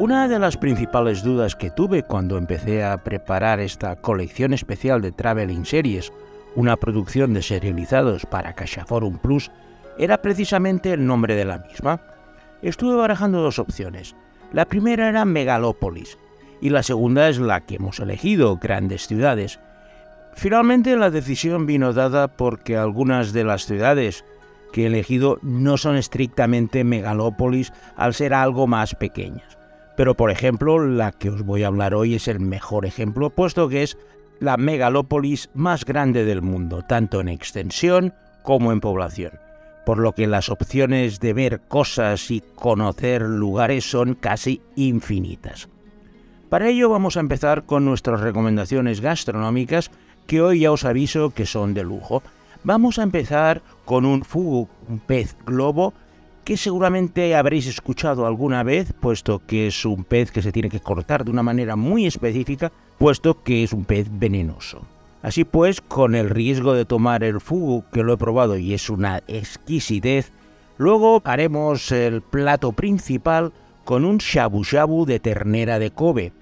Una de las principales dudas que tuve cuando empecé a preparar esta colección especial de Traveling Series, una producción de serializados para CaixaForum Plus, era precisamente el nombre de la misma. Estuve barajando dos opciones. La primera era Megalópolis y la segunda es la que hemos elegido, Grandes Ciudades. Finalmente la decisión vino dada porque algunas de las ciudades que he elegido no son estrictamente megalópolis al ser algo más pequeñas. Pero por ejemplo, la que os voy a hablar hoy es el mejor ejemplo, puesto que es la megalópolis más grande del mundo, tanto en extensión como en población, por lo que las opciones de ver cosas y conocer lugares son casi infinitas. Para ello vamos a empezar con nuestras recomendaciones gastronómicas, que hoy ya os aviso que son de lujo. Vamos a empezar con un fugu, un pez globo, que seguramente habréis escuchado alguna vez, puesto que es un pez que se tiene que cortar de una manera muy específica, puesto que es un pez venenoso. Así pues, con el riesgo de tomar el fugu, que lo he probado y es una exquisitez, luego haremos el plato principal con un shabu shabu de ternera de Kobe,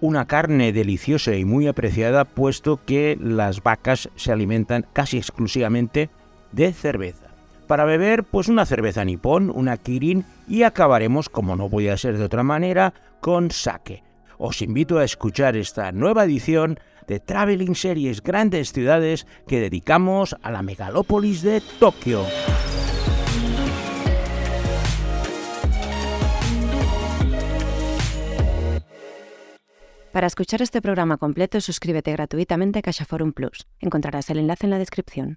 una carne deliciosa y muy apreciada puesto que las vacas se alimentan casi exclusivamente de cerveza. Para beber, pues una cerveza nipón, una kirin y acabaremos, como no podía ser de otra manera, con sake. Os invito a escuchar esta nueva edición de Traveling Series Grandes Ciudades que dedicamos a la megalópolis de Tokio. Para escuchar este programa completo, suscríbete gratuitamente a Caixa Forum Plus. Encontrarás el enlace en la descripción.